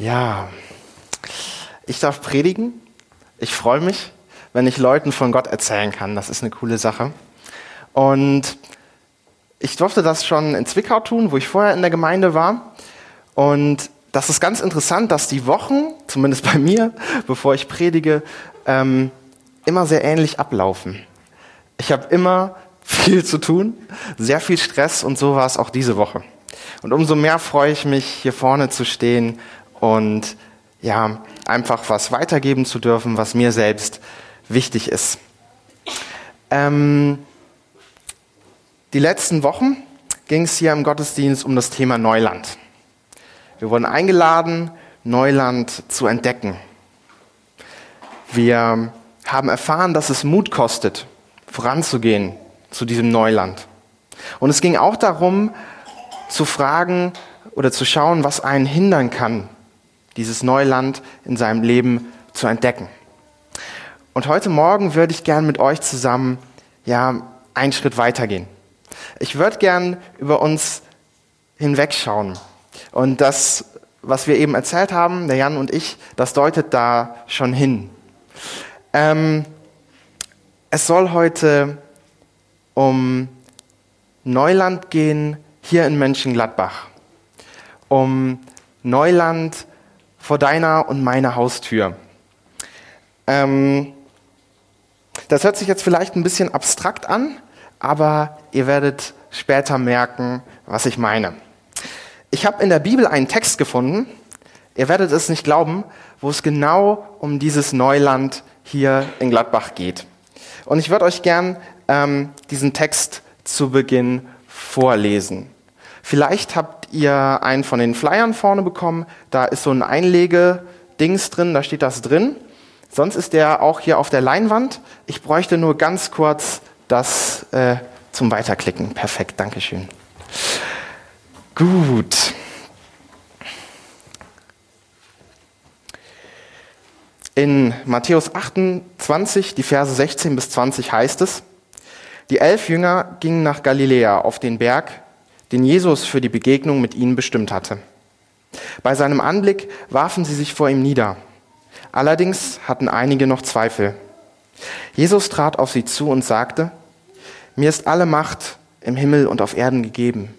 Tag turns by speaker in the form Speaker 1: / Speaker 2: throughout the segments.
Speaker 1: Ja, ich darf predigen. Ich freue mich, wenn ich Leuten von Gott erzählen kann. Das ist eine coole Sache. Und ich durfte das schon in Zwickau tun, wo ich vorher in der Gemeinde war. Und das ist ganz interessant, dass die Wochen, zumindest bei mir, bevor ich predige, ähm, immer sehr ähnlich ablaufen. Ich habe immer viel zu tun, sehr viel Stress und so war es auch diese Woche. Und umso mehr freue ich mich, hier vorne zu stehen und ja, einfach was weitergeben zu dürfen, was mir selbst wichtig ist. Ähm, die letzten Wochen ging es hier im Gottesdienst um das Thema Neuland. Wir wurden eingeladen, Neuland zu entdecken. Wir haben erfahren, dass es Mut kostet, voranzugehen zu diesem Neuland. Und es ging auch darum, zu fragen oder zu schauen, was einen hindern kann, dieses Neuland in seinem Leben zu entdecken. Und heute Morgen würde ich gern mit euch zusammen ja einen Schritt weitergehen. Ich würde gern über uns hinwegschauen. Und das, was wir eben erzählt haben, der Jan und ich, das deutet da schon hin. Ähm, es soll heute um Neuland gehen hier in Mönchengladbach. Um Neuland vor deiner und meiner Haustür. Ähm, das hört sich jetzt vielleicht ein bisschen abstrakt an, aber ihr werdet später merken, was ich meine. Ich habe in der Bibel einen Text gefunden, ihr werdet es nicht glauben, wo es genau um dieses Neuland hier in Gladbach geht. Und ich würde euch gern ähm, diesen Text zu Beginn vorlesen. Vielleicht habt ihr einen von den Flyern vorne bekommen. Da ist so ein Einlegedings drin, da steht das drin. Sonst ist der auch hier auf der Leinwand. Ich bräuchte nur ganz kurz das äh, zum Weiterklicken. Perfekt, Dankeschön. Gut. In Matthäus 28, die Verse 16 bis 20 heißt es, die elf Jünger gingen nach Galiläa auf den Berg, den Jesus für die Begegnung mit ihnen bestimmt hatte. Bei seinem Anblick warfen sie sich vor ihm nieder. Allerdings hatten einige noch Zweifel. Jesus trat auf sie zu und sagte, mir ist alle Macht im Himmel und auf Erden gegeben.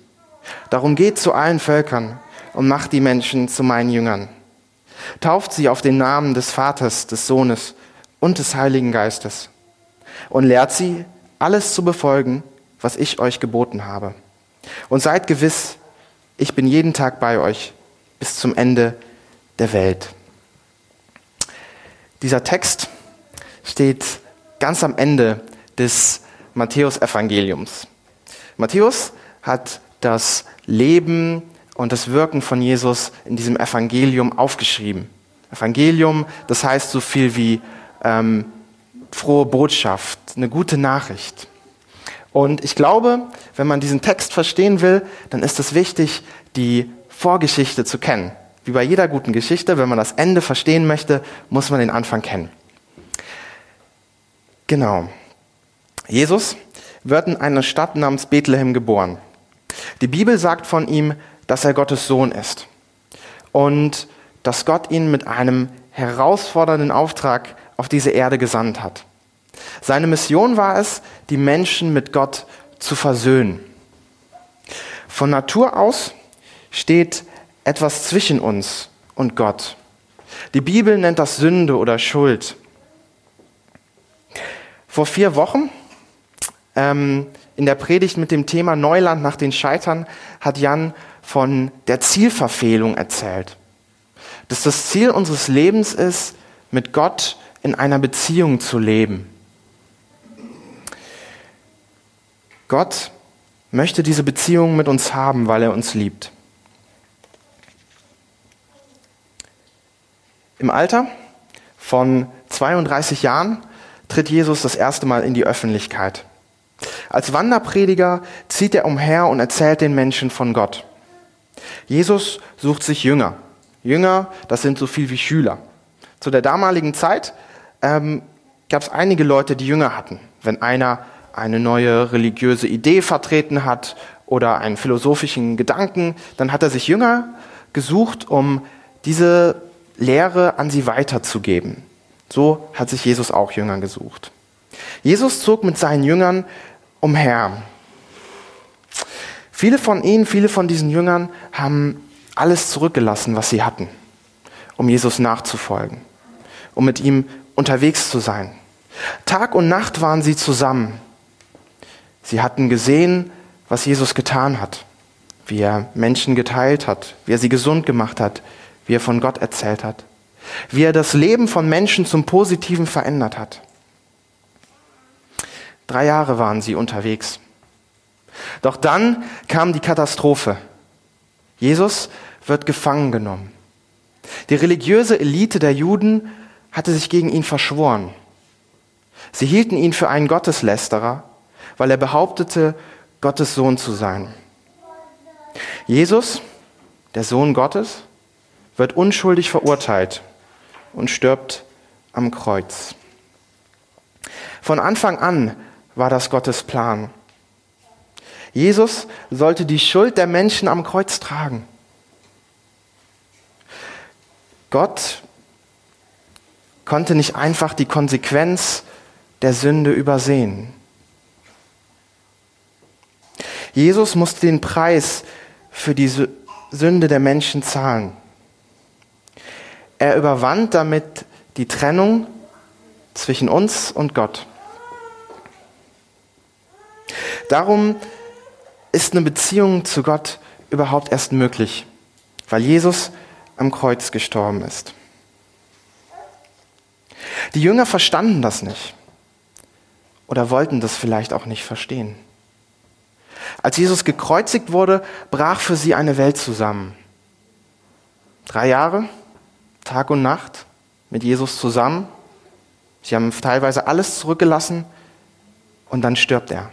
Speaker 1: Darum geht zu allen Völkern und macht die Menschen zu meinen Jüngern. Tauft sie auf den Namen des Vaters, des Sohnes und des Heiligen Geistes und lehrt sie, alles zu befolgen, was ich euch geboten habe. Und seid gewiss, ich bin jeden Tag bei euch bis zum Ende der Welt. Dieser Text steht ganz am Ende des Matthäus-Evangeliums. Matthäus hat das Leben und das Wirken von Jesus in diesem Evangelium aufgeschrieben. Evangelium, das heißt so viel wie ähm, frohe Botschaft, eine gute Nachricht. Und ich glaube, wenn man diesen Text verstehen will, dann ist es wichtig, die Vorgeschichte zu kennen. Wie bei jeder guten Geschichte, wenn man das Ende verstehen möchte, muss man den Anfang kennen. Genau. Jesus wird in einer Stadt namens Bethlehem geboren. Die Bibel sagt von ihm, dass er Gottes Sohn ist und dass Gott ihn mit einem herausfordernden Auftrag auf diese Erde gesandt hat. Seine Mission war es, die Menschen mit Gott zu versöhnen. Von Natur aus steht etwas zwischen uns und Gott. Die Bibel nennt das Sünde oder Schuld. Vor vier Wochen ähm, in der Predigt mit dem Thema Neuland nach den Scheitern hat Jan von der Zielverfehlung erzählt. Dass das Ziel unseres Lebens ist, mit Gott in einer Beziehung zu leben. Gott möchte diese Beziehung mit uns haben, weil er uns liebt. Im Alter von 32 Jahren tritt Jesus das erste Mal in die Öffentlichkeit. Als Wanderprediger zieht er umher und erzählt den Menschen von Gott. Jesus sucht sich Jünger. Jünger, das sind so viel wie Schüler. Zu der damaligen Zeit ähm, gab es einige Leute, die Jünger hatten. Wenn einer eine neue religiöse Idee vertreten hat oder einen philosophischen Gedanken, dann hat er sich Jünger gesucht, um diese Lehre an sie weiterzugeben. So hat sich Jesus auch Jünger gesucht. Jesus zog mit seinen Jüngern umher. Viele von ihnen, viele von diesen Jüngern haben alles zurückgelassen, was sie hatten, um Jesus nachzufolgen, um mit ihm unterwegs zu sein. Tag und Nacht waren sie zusammen. Sie hatten gesehen, was Jesus getan hat, wie er Menschen geteilt hat, wie er sie gesund gemacht hat, wie er von Gott erzählt hat, wie er das Leben von Menschen zum Positiven verändert hat. Drei Jahre waren sie unterwegs. Doch dann kam die Katastrophe. Jesus wird gefangen genommen. Die religiöse Elite der Juden hatte sich gegen ihn verschworen. Sie hielten ihn für einen Gotteslästerer, weil er behauptete, Gottes Sohn zu sein. Jesus, der Sohn Gottes, wird unschuldig verurteilt und stirbt am Kreuz. Von Anfang an war das Gottes Plan. Jesus sollte die Schuld der Menschen am Kreuz tragen. Gott konnte nicht einfach die Konsequenz der Sünde übersehen. Jesus musste den Preis für die Sünde der Menschen zahlen. Er überwand damit die Trennung zwischen uns und Gott. Darum ist eine Beziehung zu Gott überhaupt erst möglich, weil Jesus am Kreuz gestorben ist. Die Jünger verstanden das nicht oder wollten das vielleicht auch nicht verstehen. Als Jesus gekreuzigt wurde, brach für sie eine Welt zusammen. Drei Jahre, Tag und Nacht mit Jesus zusammen. Sie haben teilweise alles zurückgelassen und dann stirbt er.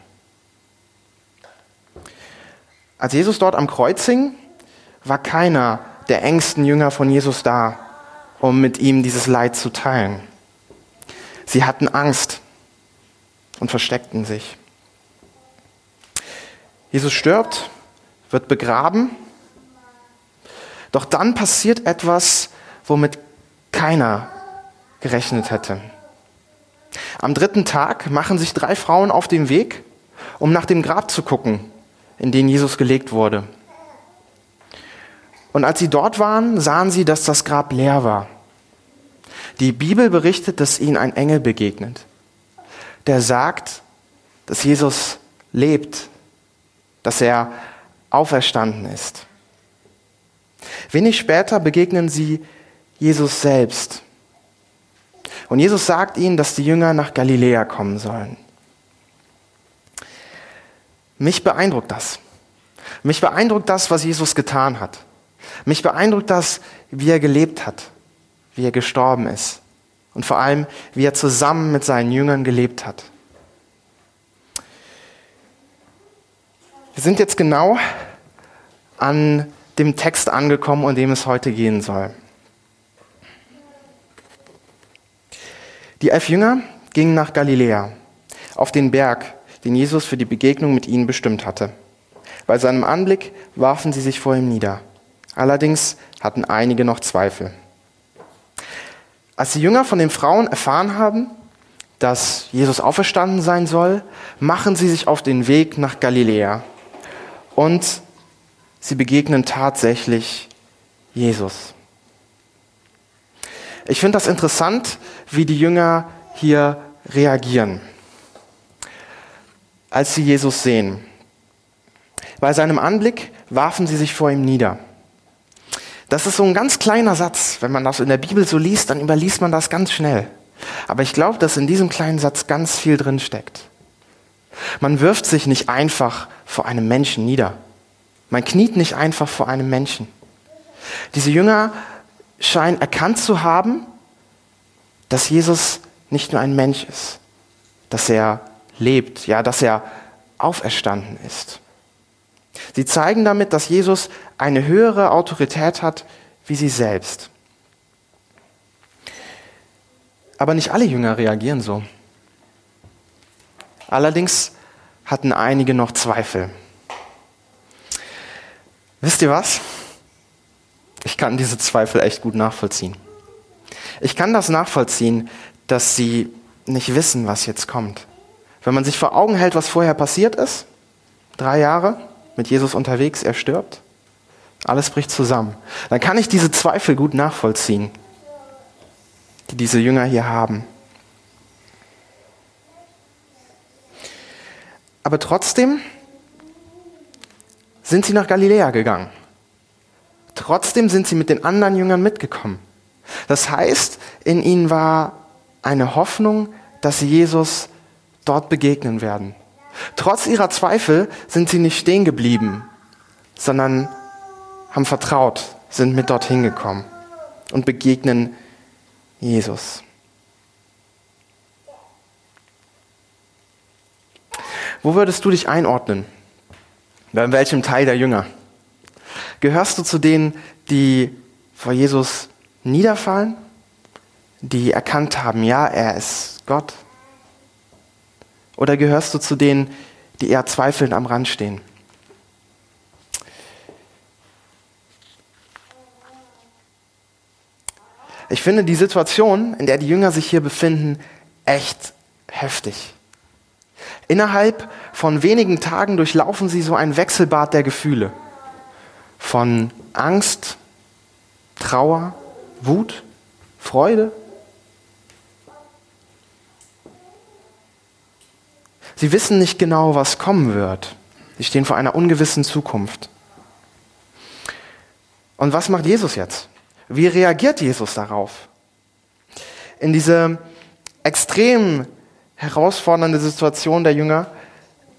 Speaker 1: Als Jesus dort am Kreuz hing, war keiner der engsten Jünger von Jesus da, um mit ihm dieses Leid zu teilen. Sie hatten Angst und versteckten sich. Jesus stirbt, wird begraben, doch dann passiert etwas, womit keiner gerechnet hätte. Am dritten Tag machen sich drei Frauen auf den Weg, um nach dem Grab zu gucken, in den Jesus gelegt wurde. Und als sie dort waren, sahen sie, dass das Grab leer war. Die Bibel berichtet, dass ihnen ein Engel begegnet, der sagt, dass Jesus lebt, dass er auferstanden ist. Wenig später begegnen sie Jesus selbst. Und Jesus sagt ihnen, dass die Jünger nach Galiläa kommen sollen. Mich beeindruckt das. Mich beeindruckt das, was Jesus getan hat. Mich beeindruckt das, wie er gelebt hat, wie er gestorben ist und vor allem, wie er zusammen mit seinen Jüngern gelebt hat. Wir sind jetzt genau an dem Text angekommen, um dem es heute gehen soll. Die elf Jünger gingen nach Galiläa, auf den Berg, den Jesus für die Begegnung mit ihnen bestimmt hatte. Bei seinem Anblick warfen sie sich vor ihm nieder. Allerdings hatten einige noch Zweifel. Als die Jünger von den Frauen erfahren haben, dass Jesus auferstanden sein soll, machen sie sich auf den Weg nach Galiläa. Und sie begegnen tatsächlich Jesus. Ich finde das interessant, wie die Jünger hier reagieren, als sie Jesus sehen. Bei seinem Anblick warfen sie sich vor ihm nieder. Das ist so ein ganz kleiner Satz. Wenn man das in der Bibel so liest, dann überliest man das ganz schnell. Aber ich glaube, dass in diesem kleinen Satz ganz viel drin steckt. Man wirft sich nicht einfach vor einem Menschen nieder. Man kniet nicht einfach vor einem Menschen. Diese Jünger scheinen erkannt zu haben, dass Jesus nicht nur ein Mensch ist, dass er lebt, ja, dass er auferstanden ist. Sie zeigen damit, dass Jesus eine höhere Autorität hat wie sie selbst. Aber nicht alle Jünger reagieren so. Allerdings hatten einige noch Zweifel. Wisst ihr was? Ich kann diese Zweifel echt gut nachvollziehen. Ich kann das nachvollziehen, dass sie nicht wissen, was jetzt kommt. Wenn man sich vor Augen hält, was vorher passiert ist, drei Jahre mit Jesus unterwegs, er stirbt, alles bricht zusammen, dann kann ich diese Zweifel gut nachvollziehen, die diese Jünger hier haben. Aber trotzdem sind sie nach Galiläa gegangen. Trotzdem sind sie mit den anderen Jüngern mitgekommen. Das heißt, in ihnen war eine Hoffnung, dass sie Jesus dort begegnen werden. Trotz ihrer Zweifel sind sie nicht stehen geblieben, sondern haben vertraut, sind mit dorthin gekommen und begegnen Jesus. Wo würdest du dich einordnen? Bei welchem Teil der Jünger? Gehörst du zu denen, die vor Jesus niederfallen, die erkannt haben, ja, er ist Gott? Oder gehörst du zu denen, die eher zweifelnd am Rand stehen? Ich finde die Situation, in der die Jünger sich hier befinden, echt heftig. Innerhalb von wenigen Tagen durchlaufen sie so ein Wechselbad der Gefühle. Von Angst, Trauer, Wut, Freude. Sie wissen nicht genau, was kommen wird. Sie stehen vor einer ungewissen Zukunft. Und was macht Jesus jetzt? Wie reagiert Jesus darauf? In diese extrem herausfordernde Situation der Jünger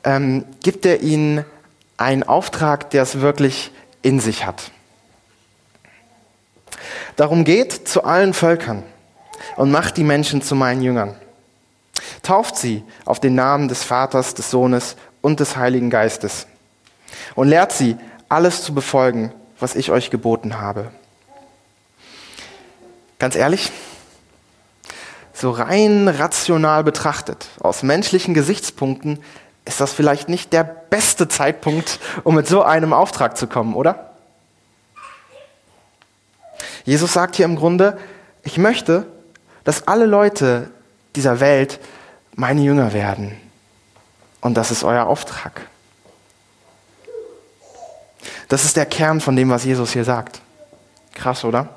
Speaker 1: ähm, gibt er ihnen einen Auftrag, der es wirklich in sich hat. Darum geht zu allen Völkern und macht die Menschen zu meinen Jüngern. Tauft sie auf den Namen des Vaters, des Sohnes und des Heiligen Geistes und lehrt sie, alles zu befolgen, was ich euch geboten habe. Ganz ehrlich, so rein rational betrachtet, aus menschlichen Gesichtspunkten, ist das vielleicht nicht der beste Zeitpunkt, um mit so einem Auftrag zu kommen, oder? Jesus sagt hier im Grunde, ich möchte, dass alle Leute dieser Welt meine Jünger werden. Und das ist euer Auftrag. Das ist der Kern von dem, was Jesus hier sagt. Krass, oder?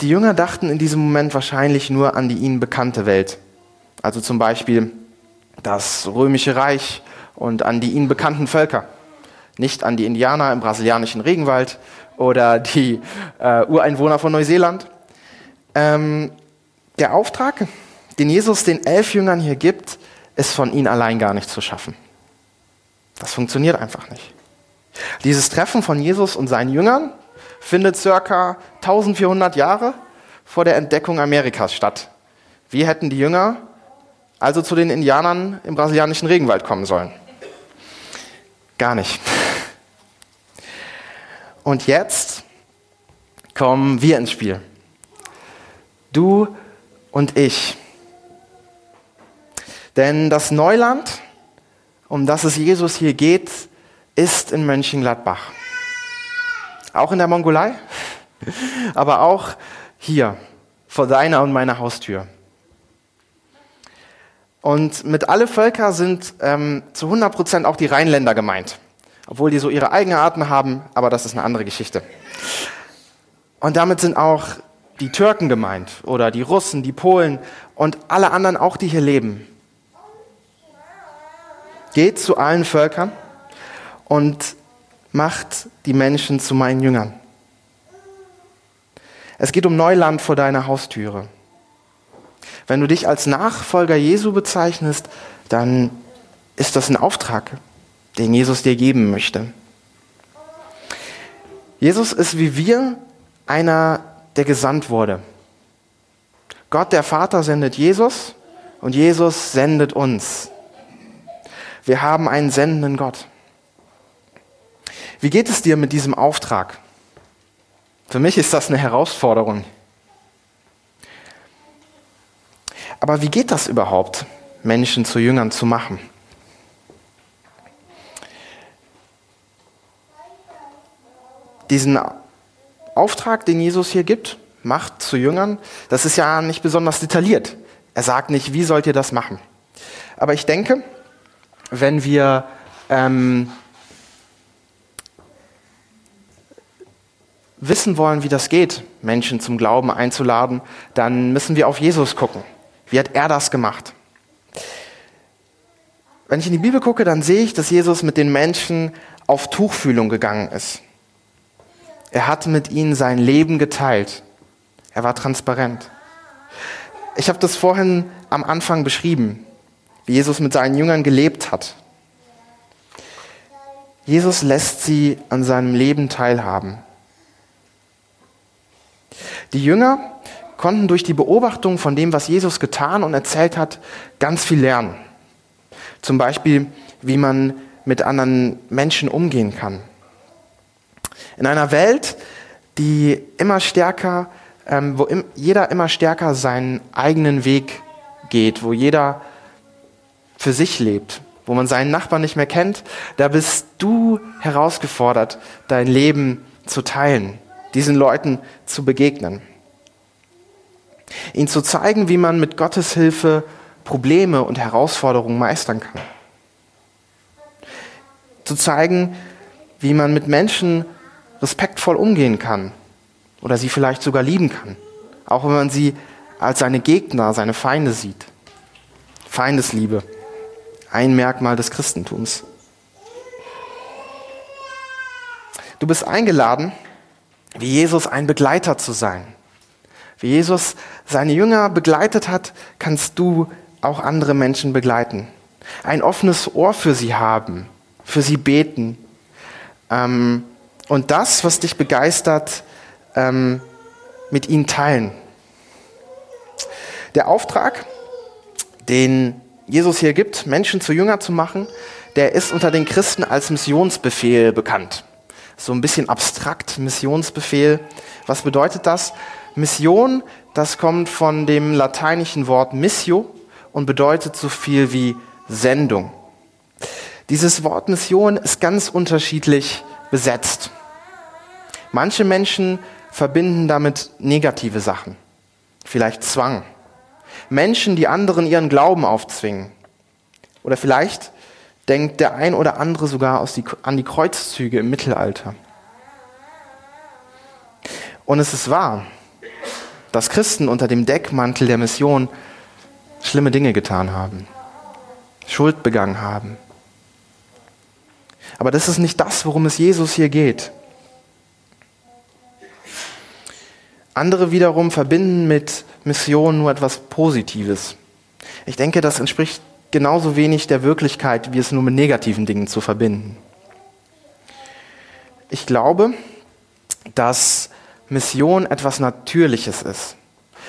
Speaker 1: Die Jünger dachten in diesem Moment wahrscheinlich nur an die ihnen bekannte Welt. Also zum Beispiel das römische Reich und an die ihnen bekannten Völker. Nicht an die Indianer im brasilianischen Regenwald oder die äh, Ureinwohner von Neuseeland. Ähm, der Auftrag, den Jesus den elf Jüngern hier gibt, ist von ihnen allein gar nicht zu schaffen. Das funktioniert einfach nicht. Dieses Treffen von Jesus und seinen Jüngern findet circa 1400 Jahre vor der Entdeckung Amerikas statt. Wie hätten die Jünger also zu den Indianern im brasilianischen Regenwald kommen sollen? Gar nicht. Und jetzt kommen wir ins Spiel. Du und ich. Denn das Neuland, um das es Jesus hier geht, ist in Mönchengladbach. Auch in der Mongolei, aber auch hier vor deiner und meiner Haustür. Und mit alle Völker sind ähm, zu 100 Prozent auch die Rheinländer gemeint. Obwohl die so ihre eigenen Arten haben, aber das ist eine andere Geschichte. Und damit sind auch die Türken gemeint oder die Russen, die Polen und alle anderen auch, die hier leben. Geht zu allen Völkern und macht die Menschen zu meinen Jüngern. Es geht um Neuland vor deiner Haustüre. Wenn du dich als Nachfolger Jesu bezeichnest, dann ist das ein Auftrag, den Jesus dir geben möchte. Jesus ist wie wir einer, der gesandt wurde. Gott der Vater sendet Jesus und Jesus sendet uns. Wir haben einen sendenden Gott. Wie geht es dir mit diesem Auftrag? Für mich ist das eine Herausforderung. Aber wie geht das überhaupt, Menschen zu Jüngern zu machen? diesen Auftrag, den Jesus hier gibt, macht zu Jüngern, das ist ja nicht besonders detailliert. Er sagt nicht, wie sollt ihr das machen. Aber ich denke, wenn wir ähm, wissen wollen, wie das geht, Menschen zum Glauben einzuladen, dann müssen wir auf Jesus gucken. Wie hat er das gemacht? Wenn ich in die Bibel gucke, dann sehe ich, dass Jesus mit den Menschen auf Tuchfühlung gegangen ist. Er hat mit ihnen sein Leben geteilt. Er war transparent. Ich habe das vorhin am Anfang beschrieben, wie Jesus mit seinen Jüngern gelebt hat. Jesus lässt sie an seinem Leben teilhaben. Die Jünger konnten durch die Beobachtung von dem, was Jesus getan und erzählt hat, ganz viel lernen. Zum Beispiel, wie man mit anderen Menschen umgehen kann. In einer Welt, die immer stärker, ähm, wo im, jeder immer stärker seinen eigenen Weg geht, wo jeder für sich lebt, wo man seinen Nachbarn nicht mehr kennt, da bist du herausgefordert, dein Leben zu teilen, diesen Leuten zu begegnen. Ihnen zu zeigen, wie man mit Gottes Hilfe Probleme und Herausforderungen meistern kann. Zu zeigen, wie man mit Menschen respektvoll umgehen kann oder sie vielleicht sogar lieben kann, auch wenn man sie als seine Gegner, seine Feinde sieht. Feindesliebe, ein Merkmal des Christentums. Du bist eingeladen, wie Jesus ein Begleiter zu sein. Wie Jesus seine Jünger begleitet hat, kannst du auch andere Menschen begleiten. Ein offenes Ohr für sie haben, für sie beten. Ähm, und das, was dich begeistert, ähm, mit ihnen teilen. Der Auftrag, den Jesus hier gibt, Menschen zu Jünger zu machen, der ist unter den Christen als Missionsbefehl bekannt. So ein bisschen abstrakt, Missionsbefehl. Was bedeutet das? Mission, das kommt von dem lateinischen Wort missio und bedeutet so viel wie Sendung. Dieses Wort Mission ist ganz unterschiedlich besetzt. Manche Menschen verbinden damit negative Sachen, vielleicht Zwang. Menschen, die anderen ihren Glauben aufzwingen. Oder vielleicht denkt der ein oder andere sogar die, an die Kreuzzüge im Mittelalter. Und es ist wahr, dass Christen unter dem Deckmantel der Mission schlimme Dinge getan haben, Schuld begangen haben. Aber das ist nicht das, worum es Jesus hier geht. Andere wiederum verbinden mit Mission nur etwas Positives. Ich denke, das entspricht genauso wenig der Wirklichkeit, wie es nur mit negativen Dingen zu verbinden. Ich glaube, dass Mission etwas Natürliches ist.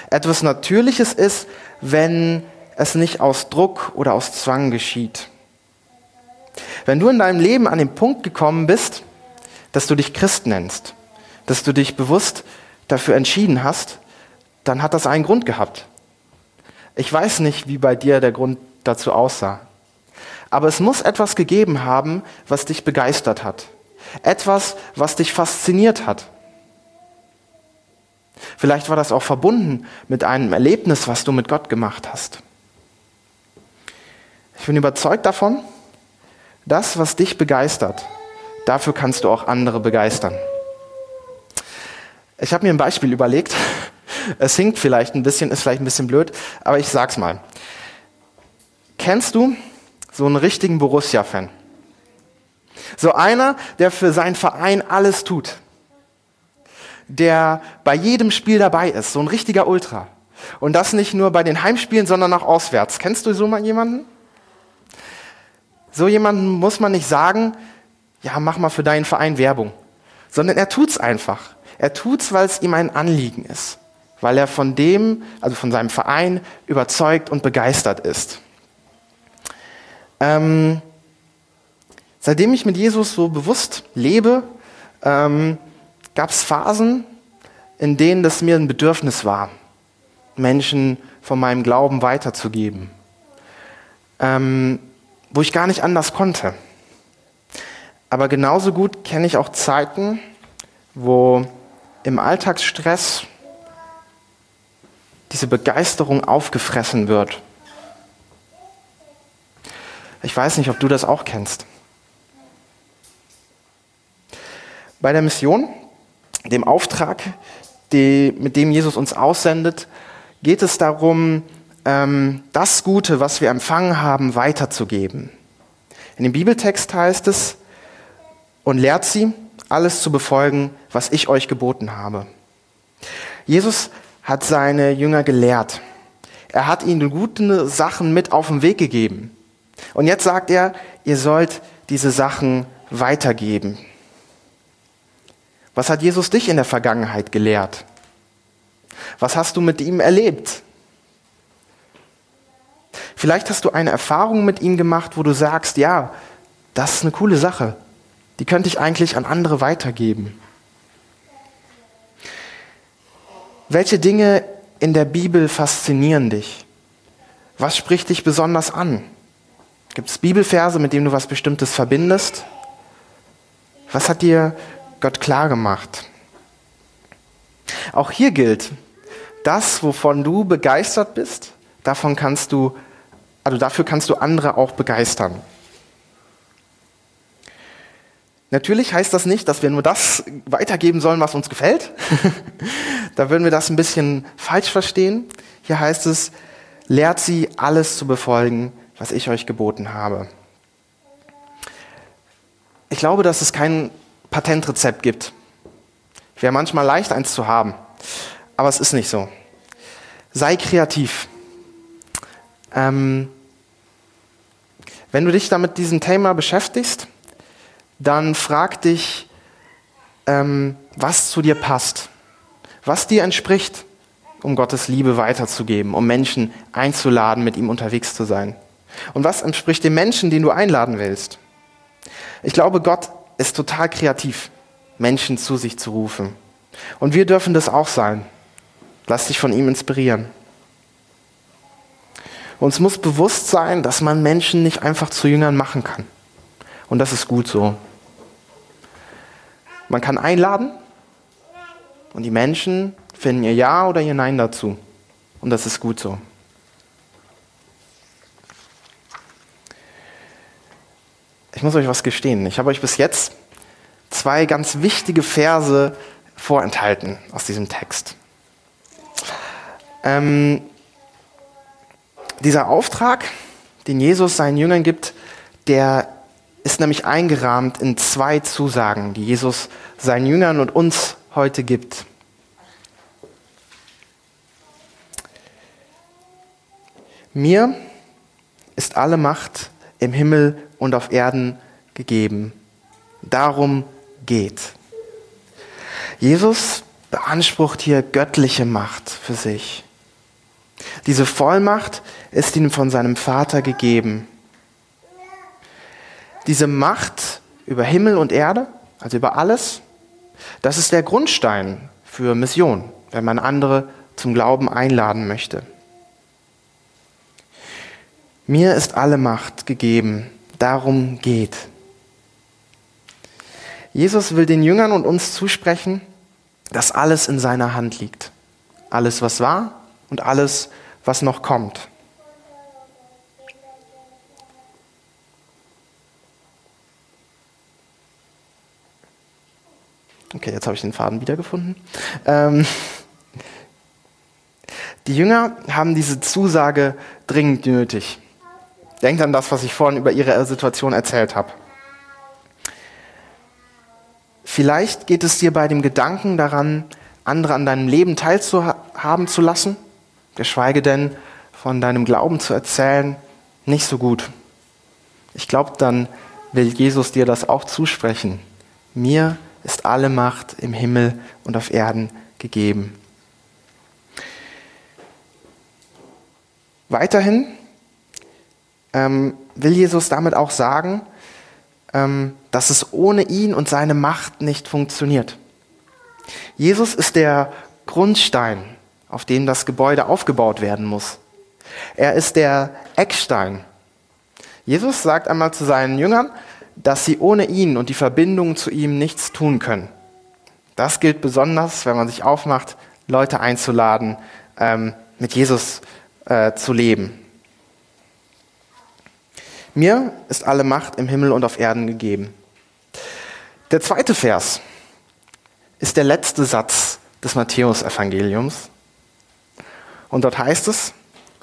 Speaker 1: Etwas Natürliches ist, wenn es nicht aus Druck oder aus Zwang geschieht. Wenn du in deinem Leben an den Punkt gekommen bist, dass du dich Christ nennst, dass du dich bewusst dafür entschieden hast, dann hat das einen Grund gehabt. Ich weiß nicht, wie bei dir der Grund dazu aussah. Aber es muss etwas gegeben haben, was dich begeistert hat. Etwas, was dich fasziniert hat. Vielleicht war das auch verbunden mit einem Erlebnis, was du mit Gott gemacht hast. Ich bin überzeugt davon, das, was dich begeistert, dafür kannst du auch andere begeistern. Ich habe mir ein Beispiel überlegt. Es hinkt vielleicht ein bisschen, ist vielleicht ein bisschen blöd, aber ich sag's mal. Kennst du so einen richtigen Borussia-Fan? So einer, der für seinen Verein alles tut. Der bei jedem Spiel dabei ist, so ein richtiger Ultra. Und das nicht nur bei den Heimspielen, sondern auch auswärts. Kennst du so mal jemanden? So jemanden muss man nicht sagen, ja, mach mal für deinen Verein Werbung, sondern er tut's einfach. Er tut's, weil es ihm ein Anliegen ist, weil er von dem, also von seinem Verein überzeugt und begeistert ist. Ähm, seitdem ich mit Jesus so bewusst lebe, ähm, gab es Phasen, in denen das mir ein Bedürfnis war, Menschen von meinem Glauben weiterzugeben, ähm, wo ich gar nicht anders konnte. Aber genauso gut kenne ich auch Zeiten, wo im Alltagsstress diese Begeisterung aufgefressen wird. Ich weiß nicht, ob du das auch kennst. Bei der Mission, dem Auftrag, die, mit dem Jesus uns aussendet, geht es darum, ähm, das Gute, was wir empfangen haben, weiterzugeben. In dem Bibeltext heißt es, und lehrt sie, alles zu befolgen, was ich euch geboten habe. Jesus hat seine Jünger gelehrt. Er hat ihnen gute Sachen mit auf den Weg gegeben. Und jetzt sagt er, ihr sollt diese Sachen weitergeben. Was hat Jesus dich in der Vergangenheit gelehrt? Was hast du mit ihm erlebt? Vielleicht hast du eine Erfahrung mit ihm gemacht, wo du sagst, ja, das ist eine coole Sache. Die könnte ich eigentlich an andere weitergeben. Welche Dinge in der Bibel faszinieren dich? Was spricht dich besonders an? Gibt es Bibelverse, mit denen du was Bestimmtes verbindest? Was hat dir Gott klar gemacht? Auch hier gilt, das, wovon du begeistert bist, davon kannst du, also dafür kannst du andere auch begeistern. Natürlich heißt das nicht, dass wir nur das weitergeben sollen, was uns gefällt. da würden wir das ein bisschen falsch verstehen. Hier heißt es, lehrt sie, alles zu befolgen, was ich euch geboten habe. Ich glaube, dass es kein Patentrezept gibt. Wäre manchmal leicht, eins zu haben, aber es ist nicht so. Sei kreativ. Ähm, wenn du dich damit diesem Thema beschäftigst, dann frag dich, ähm, was zu dir passt, was dir entspricht, um Gottes Liebe weiterzugeben, um Menschen einzuladen, mit ihm unterwegs zu sein. Und was entspricht dem Menschen, den du einladen willst? Ich glaube, Gott ist total kreativ, Menschen zu sich zu rufen. Und wir dürfen das auch sein. Lass dich von ihm inspirieren. Uns muss bewusst sein, dass man Menschen nicht einfach zu Jüngern machen kann. Und das ist gut so. Man kann einladen und die Menschen finden ihr Ja oder ihr Nein dazu. Und das ist gut so. Ich muss euch was gestehen. Ich habe euch bis jetzt zwei ganz wichtige Verse vorenthalten aus diesem Text. Ähm, dieser Auftrag, den Jesus seinen Jüngern gibt, der ist nämlich eingerahmt in zwei Zusagen, die Jesus seinen Jüngern und uns heute gibt. Mir ist alle Macht im Himmel und auf Erden gegeben. Darum geht. Jesus beansprucht hier göttliche Macht für sich. Diese Vollmacht ist ihm von seinem Vater gegeben diese Macht über Himmel und Erde, also über alles, das ist der Grundstein für Mission, wenn man andere zum Glauben einladen möchte. Mir ist alle Macht gegeben, darum geht. Jesus will den Jüngern und uns zusprechen, dass alles in seiner Hand liegt. Alles, was war und alles, was noch kommt. Okay, jetzt habe ich den Faden wiedergefunden. Ähm, die Jünger haben diese Zusage dringend nötig. Denkt an das, was ich vorhin über ihre Situation erzählt habe. Vielleicht geht es dir bei dem Gedanken daran, andere an deinem Leben teilzuhaben zu lassen, geschweige denn von deinem Glauben zu erzählen, nicht so gut. Ich glaube, dann will Jesus dir das auch zusprechen. Mir ist alle Macht im Himmel und auf Erden gegeben. Weiterhin ähm, will Jesus damit auch sagen, ähm, dass es ohne ihn und seine Macht nicht funktioniert. Jesus ist der Grundstein, auf dem das Gebäude aufgebaut werden muss. Er ist der Eckstein. Jesus sagt einmal zu seinen Jüngern, dass sie ohne ihn und die Verbindung zu ihm nichts tun können. Das gilt besonders, wenn man sich aufmacht, Leute einzuladen, ähm, mit Jesus äh, zu leben. Mir ist alle Macht im Himmel und auf Erden gegeben. Der zweite Vers ist der letzte Satz des Matthäusevangeliums. Und dort heißt es,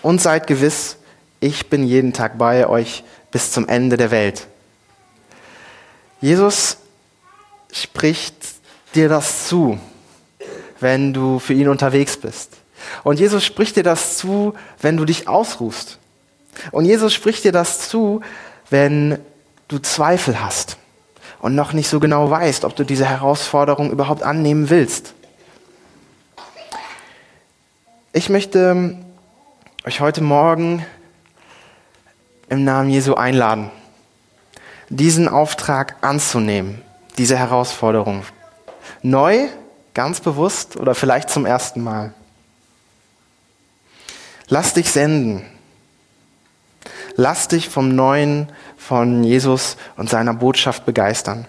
Speaker 1: und seid gewiss, ich bin jeden Tag bei euch bis zum Ende der Welt. Jesus spricht dir das zu, wenn du für ihn unterwegs bist. Und Jesus spricht dir das zu, wenn du dich ausruhst. Und Jesus spricht dir das zu, wenn du Zweifel hast und noch nicht so genau weißt, ob du diese Herausforderung überhaupt annehmen willst. Ich möchte euch heute Morgen im Namen Jesu einladen, diesen Auftrag anzunehmen, diese Herausforderung. Neu, ganz bewusst oder vielleicht zum ersten Mal. Lass dich senden. Lass dich vom Neuen von Jesus und seiner Botschaft begeistern.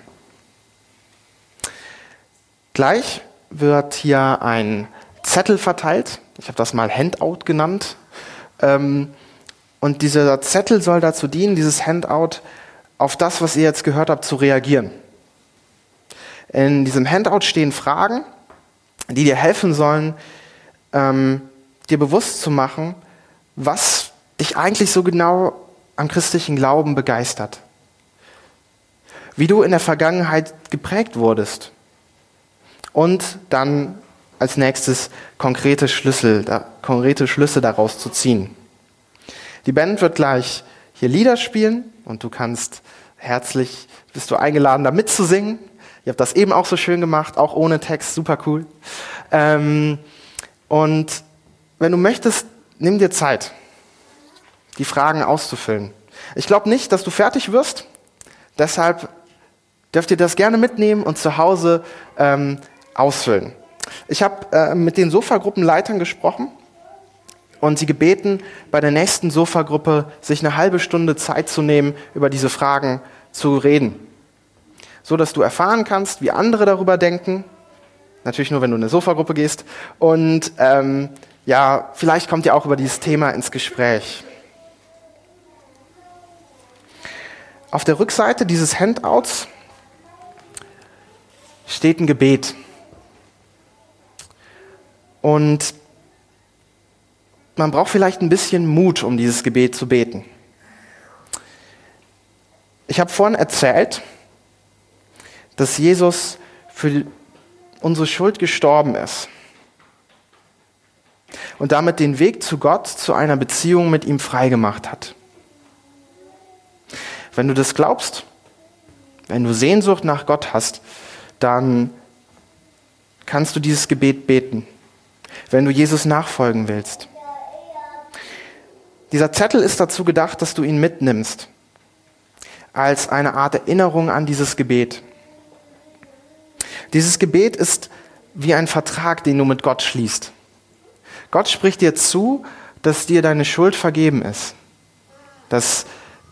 Speaker 1: Gleich wird hier ein Zettel verteilt. Ich habe das mal Handout genannt. Ähm, und dieser Zettel soll dazu dienen, dieses Handout auf das, was ihr jetzt gehört habt, zu reagieren. In diesem Handout stehen Fragen, die dir helfen sollen, ähm, dir bewusst zu machen, was dich eigentlich so genau am christlichen Glauben begeistert. Wie du in der Vergangenheit geprägt wurdest. Und dann als nächstes konkrete Schlüssel, konkrete Schlüsse daraus zu ziehen. Die Band wird gleich hier Lieder spielen und du kannst herzlich, bist du eingeladen, da mitzusingen. Ihr habt das eben auch so schön gemacht, auch ohne Text, super cool. Ähm, und wenn du möchtest, nimm dir Zeit, die Fragen auszufüllen. Ich glaube nicht, dass du fertig wirst, deshalb dürft ihr das gerne mitnehmen und zu Hause ähm, ausfüllen. Ich habe äh, mit den Sofagruppenleitern gesprochen und sie gebeten, bei der nächsten Sofagruppe sich eine halbe Stunde Zeit zu nehmen, über diese Fragen zu reden. So dass du erfahren kannst, wie andere darüber denken. Natürlich nur, wenn du in eine Sofagruppe gehst. Und ähm, ja, vielleicht kommt ihr auch über dieses Thema ins Gespräch. Auf der Rückseite dieses Handouts steht ein Gebet. Und man braucht vielleicht ein bisschen Mut, um dieses Gebet zu beten. Ich habe vorhin erzählt, dass Jesus für unsere Schuld gestorben ist und damit den Weg zu Gott, zu einer Beziehung mit ihm freigemacht hat. Wenn du das glaubst, wenn du Sehnsucht nach Gott hast, dann kannst du dieses Gebet beten, wenn du Jesus nachfolgen willst. Dieser Zettel ist dazu gedacht, dass du ihn mitnimmst als eine Art Erinnerung an dieses Gebet. Dieses Gebet ist wie ein Vertrag, den du mit Gott schließt. Gott spricht dir zu, dass dir deine Schuld vergeben ist, dass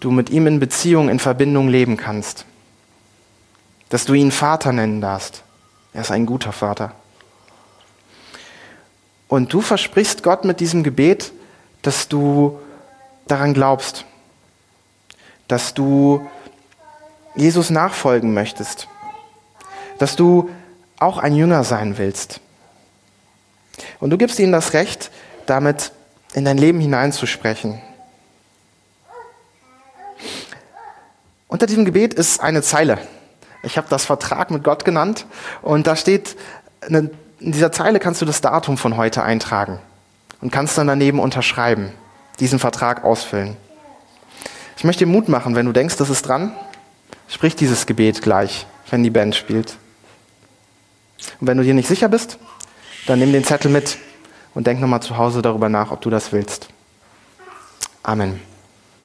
Speaker 1: du mit ihm in Beziehung, in Verbindung leben kannst, dass du ihn Vater nennen darfst. Er ist ein guter Vater. Und du versprichst Gott mit diesem Gebet, dass du daran glaubst, dass du Jesus nachfolgen möchtest, dass du auch ein Jünger sein willst. Und du gibst ihnen das Recht, damit in dein Leben hineinzusprechen. Unter diesem Gebet ist eine Zeile. Ich habe das Vertrag mit Gott genannt und da steht, in dieser Zeile kannst du das Datum von heute eintragen und kannst dann daneben unterschreiben diesen Vertrag ausfüllen. Ich möchte dir Mut machen, wenn du denkst, das ist dran, sprich dieses Gebet gleich, wenn die Band spielt. Und wenn du dir nicht sicher bist, dann nimm den Zettel mit und denk nochmal zu Hause darüber nach, ob du das willst. Amen.